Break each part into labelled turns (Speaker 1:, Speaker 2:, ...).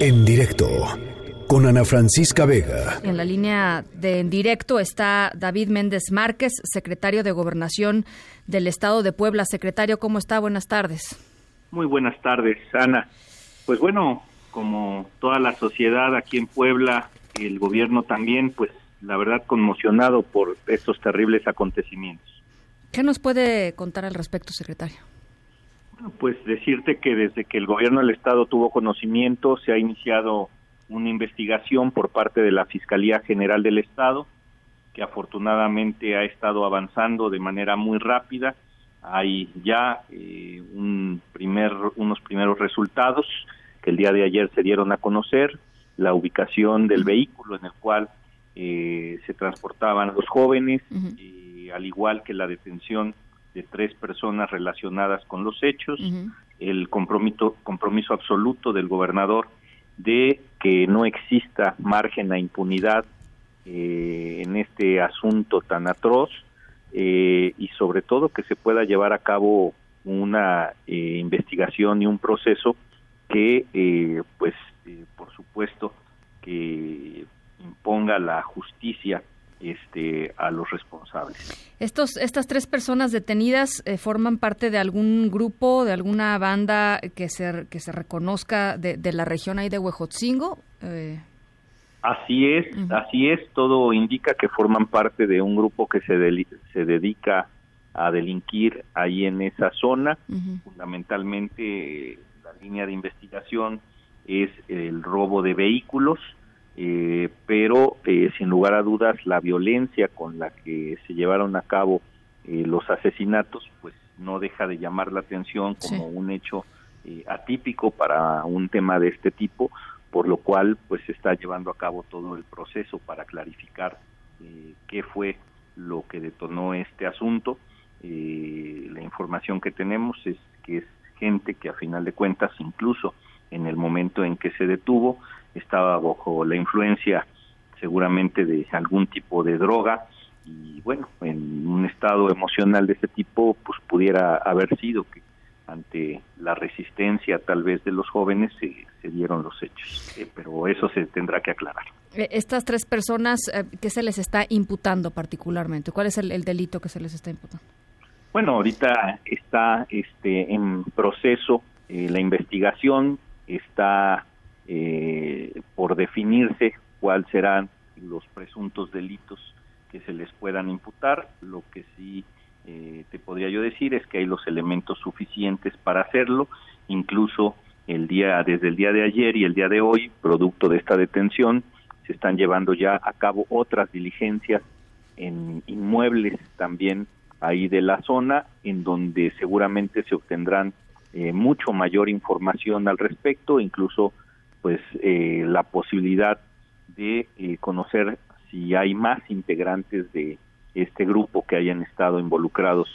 Speaker 1: En directo con Ana Francisca Vega.
Speaker 2: En la línea de en directo está David Méndez Márquez, secretario de Gobernación del Estado de Puebla. Secretario, ¿cómo está? Buenas tardes.
Speaker 3: Muy buenas tardes, Ana. Pues bueno, como toda la sociedad aquí en Puebla, el gobierno también, pues la verdad conmocionado por estos terribles acontecimientos.
Speaker 2: ¿Qué nos puede contar al respecto, secretario?
Speaker 3: Pues decirte que desde que el gobierno del estado tuvo conocimiento se ha iniciado una investigación por parte de la Fiscalía General del Estado que afortunadamente ha estado avanzando de manera muy rápida. Hay ya eh, un primer, unos primeros resultados que el día de ayer se dieron a conocer, la ubicación del vehículo en el cual eh, se transportaban los jóvenes, y al igual que la detención de tres personas relacionadas con los hechos, el compromiso, compromiso absoluto del gobernador de que no exista margen a impunidad eh, en este asunto tan atroz eh, y sobre todo que se pueda llevar a cabo una eh, investigación y un proceso que pues por supuesto que imponga la justicia este, a los responsables.
Speaker 2: Estos, estas tres personas detenidas eh, forman parte de algún grupo, de alguna banda que se, que se reconozca de, la región ahí de Huejotzingo.
Speaker 3: Eh. Así es, así es. Todo indica que forman parte de un grupo que se, se dedica a delinquir ahí en esa zona. Fundamentalmente, la línea de investigación es el robo de vehículos eh, pero eh, sin lugar a dudas la violencia con la que se llevaron a cabo eh, los asesinatos pues no deja de llamar la atención como un hecho eh, atípico para un tema de este tipo por lo cual pues se está llevando a cabo todo el proceso para clarificar qué fue lo que detonó este asunto. La información que tenemos es que es gente que a final de cuentas incluso en el momento en que se detuvo estaba bajo la influencia seguramente de algún tipo de droga y bueno, en un estado emocional de ese tipo pues pudiera haber sido que ante la resistencia tal vez de los jóvenes se, se dieron los hechos, eh, pero eso se tendrá que aclarar.
Speaker 2: Eh, estas tres personas, eh, ¿qué se les está imputando particularmente? ¿Cuál es el, el, delito que se les está imputando?
Speaker 3: Bueno, ahorita está este, en proceso la investigación, está eh, por definirse cuáles serán los presuntos delitos que se les puedan imputar. Lo que sí eh, te podría yo decir es que hay los elementos suficientes para hacerlo, incluso el día desde el día de ayer y el día de hoy, producto de esta detención, se están llevando ya a cabo otras diligencias en inmuebles también ahí de la zona, en donde seguramente se obtendrán eh, mucho mayor información al respecto, incluso pues eh, la posibilidad de eh, conocer si hay más integrantes de este grupo que hayan estado involucrados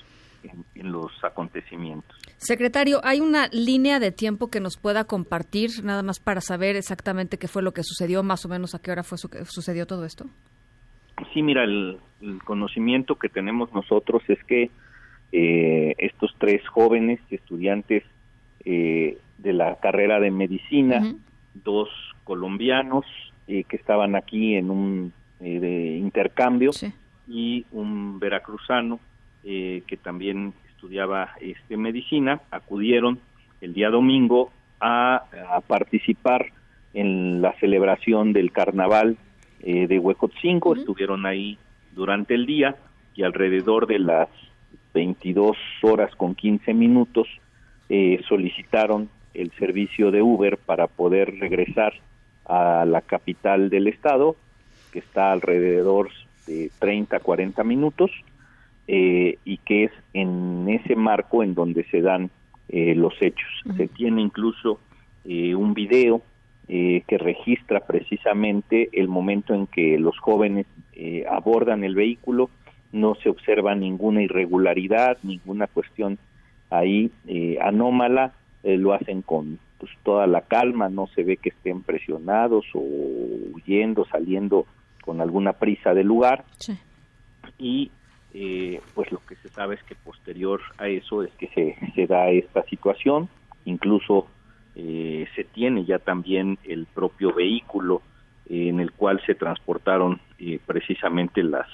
Speaker 3: en, los acontecimientos.
Speaker 2: Secretario, ¿hay una línea de tiempo que nos pueda compartir, nada más para saber exactamente qué fue lo que sucedió, más o menos a qué hora fue sucedió todo esto?
Speaker 3: Sí, mira, el, conocimiento que tenemos nosotros es que eh, estos tres jóvenes estudiantes de la carrera de medicina dos colombianos eh, que estaban aquí en un eh, de intercambio y un veracruzano eh, que también estudiaba este medicina. Acudieron el día domingo a, participar en la celebración del carnaval de Huecotzingo estuvieron ahí durante el día y alrededor de las 22 horas con 15 minutos solicitaron el servicio de Uber para poder regresar a la capital del estado, que está alrededor de 30, 40 minutos, eh, y que es en ese marco en donde se dan eh, los hechos. Se tiene incluso eh, un video que registra precisamente el momento en que los jóvenes abordan el vehículo, no se observa ninguna irregularidad, ninguna cuestión ahí anómala, eh, lo hacen con pues, toda la calma, no se ve que estén presionados o huyendo, saliendo con alguna prisa del lugar. Y eh, pues lo que se sabe es que posterior a eso es que se, se da esta situación, incluso eh, se tiene ya también el propio vehículo en el cual se transportaron precisamente las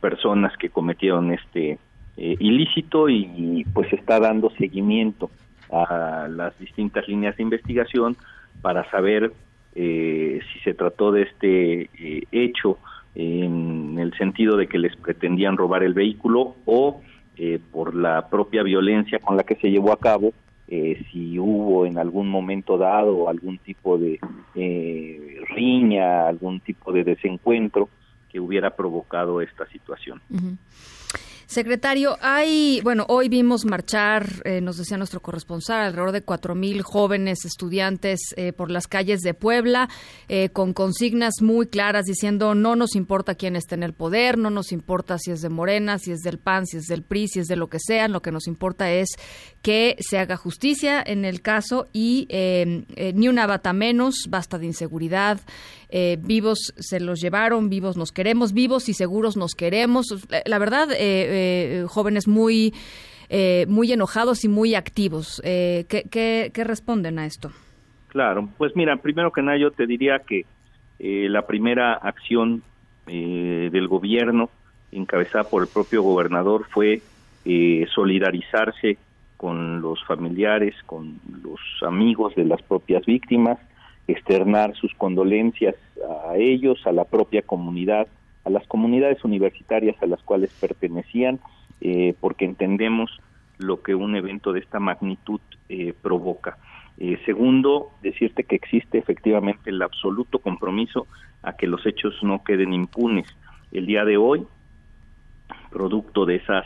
Speaker 3: personas que cometieron este ilícito y pues está dando seguimiento a las distintas líneas de investigación para saber si se trató de este hecho en el sentido de que les pretendían robar el vehículo o eh, por la propia violencia con la que se llevó a cabo, eh, si hubo en algún momento dado algún tipo de eh, riña, algún tipo de desencuentro que hubiera provocado esta situación.
Speaker 2: Secretario, hay, bueno, hoy vimos marchar, eh, nos decía nuestro corresponsal, alrededor de cuatro mil jóvenes estudiantes eh, por las calles de Puebla, eh, con consignas muy claras diciendo no nos importa quién esté en el poder, no nos importa si es de Morena, si es del PAN, si es del PRI, si es de lo que sea, lo que nos importa es que se haga justicia en el caso y ni una bata menos, basta de inseguridad, vivos se los llevaron, vivos nos queremos, vivos y seguros nos queremos. La, verdad, eh, eh, jóvenes muy, muy enojados y muy activos. ¿qué, qué, responden a esto?
Speaker 3: Claro, pues mira, primero que nada yo te diría que la primera acción del gobierno, encabezada por el propio gobernador, fue solidarizarse con los familiares, con los amigos de las propias víctimas, externar sus condolencias a ellos, a la propia comunidad, a las comunidades universitarias a las cuales pertenecían, eh, porque entendemos lo que un evento de esta magnitud eh, provoca. Eh, segundo, decirte que existe efectivamente el absoluto compromiso a que los hechos no queden impunes. El día de hoy, producto de esas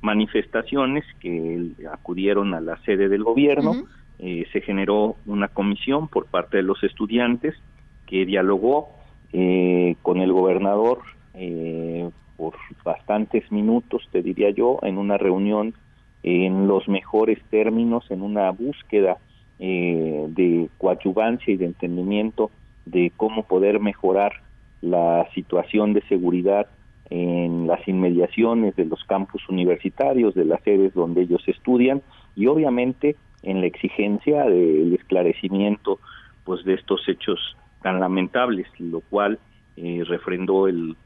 Speaker 3: manifestaciones que acudieron a la sede del gobierno, eh, se generó una comisión por parte de los estudiantes que dialogó eh, con el gobernador eh, por bastantes minutos, te diría yo, en una reunión en los mejores términos, en una búsqueda de coadyuvancia y de entendimiento de cómo poder mejorar la situación de seguridad en las inmediaciones de los campus universitarios, de las sedes donde ellos estudian y obviamente en la exigencia del esclarecimiento pues de estos hechos tan lamentables, lo cual eh, refrendó el,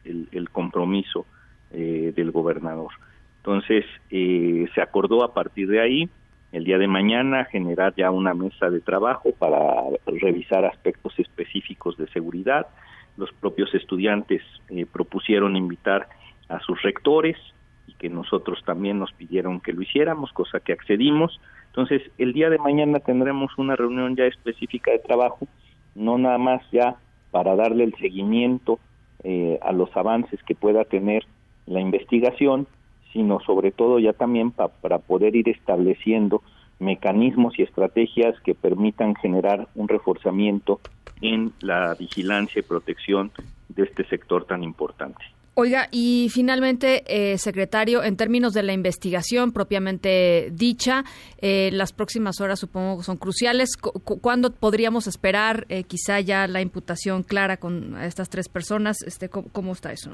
Speaker 3: compromiso eh, del gobernador. Entonces, eh, se acordó a partir de ahí, el día de mañana, generar ya una mesa de trabajo para revisar aspectos específicos de seguridad. Los propios estudiantes propusieron invitar a sus rectores y que nosotros también nos pidieron que lo hiciéramos, cosa que accedimos entonces, el día de mañana tendremos una reunión ya específica de trabajo, no nada más ya para darle el seguimiento eh, a los avances que pueda tener la investigación, sino sobre todo ya también para poder ir estableciendo mecanismos y estrategias que permitan generar un reforzamiento en la vigilancia y protección de este sector tan importante.
Speaker 2: Oiga, y finalmente, eh, secretario, en términos de la investigación propiamente dicha, eh, las próximas horas supongo son cruciales. ¿Cuándo podríamos esperar eh, quizá ya la imputación clara con estas tres personas? Este, ¿cómo, está eso?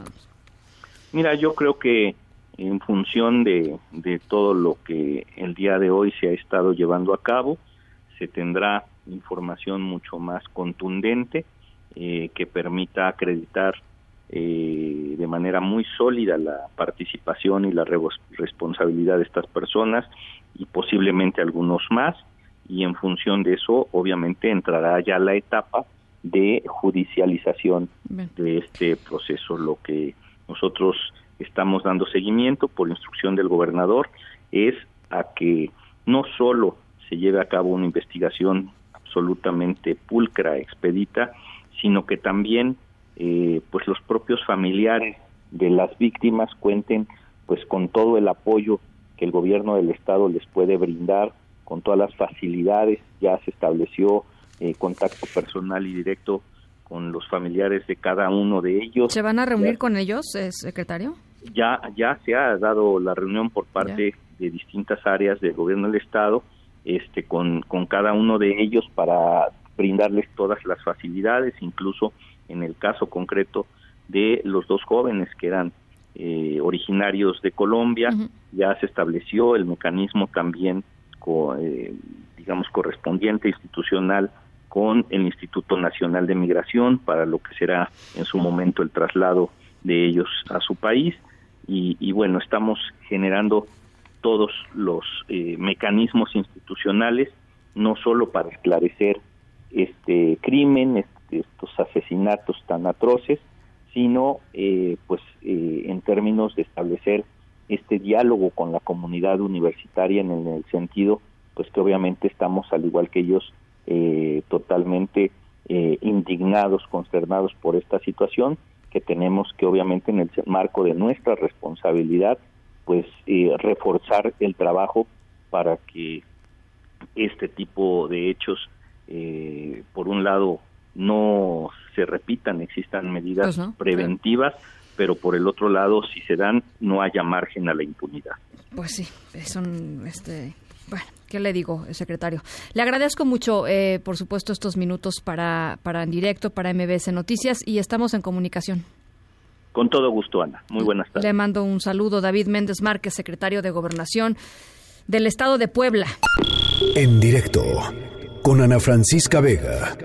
Speaker 3: Mira, yo creo que en función de, de todo lo que el día de hoy se ha estado llevando a cabo, se tendrá información mucho más contundente que permita acreditar eh, de manera muy sólida la participación y la responsabilidad de estas personas y posiblemente algunos más y en función de eso obviamente entrará ya la etapa de judicialización de este proceso lo que nosotros estamos dando seguimiento por instrucción del gobernador es a que no solo se lleve a cabo una investigación absolutamente pulcra, expedita, sino que también eh, pues los propios familiares de las víctimas cuenten pues con todo el apoyo que el gobierno del estado les puede brindar con todas las facilidades ya se estableció eh, contacto personal y directo con los familiares de cada uno de ellos.
Speaker 2: Se van a reunir con ellos eh, secretario
Speaker 3: ya ya se ha dado la reunión por parte de distintas áreas del gobierno del estado este con con cada uno de ellos para brindarles todas las facilidades incluso en el caso concreto de los dos jóvenes que eran eh, originarios de Colombia, ya se estableció el mecanismo también, eh, digamos, correspondiente institucional con el Instituto Nacional de Migración para lo que será en su momento el traslado de ellos a su país. Y, bueno, estamos generando todos los eh, mecanismos institucionales, no solo para esclarecer este crimen, este, estos asesinatos tan atroces, sino eh, pues eh, en términos de establecer este diálogo con la comunidad universitaria en el sentido pues que obviamente estamos al igual que ellos eh, totalmente eh, indignados, consternados por esta situación que tenemos que obviamente en el marco de nuestra responsabilidad pues eh, reforzar el trabajo para que este tipo de hechos por un lado no se repitan, existan medidas pues preventivas, pero por el otro lado, si se dan, no haya margen a la impunidad.
Speaker 2: Pues sí, son este, bueno, ¿qué le digo, secretario? Le agradezco mucho, eh, por supuesto, estos minutos para, para en directo, para MBS Noticias y estamos en comunicación.
Speaker 3: Con todo gusto, Ana. Muy buenas tardes.
Speaker 2: Le mando un saludo, David Méndez Márquez, secretario de Gobernación del Estado de Puebla.
Speaker 1: En directo, con Ana Francisca Vega.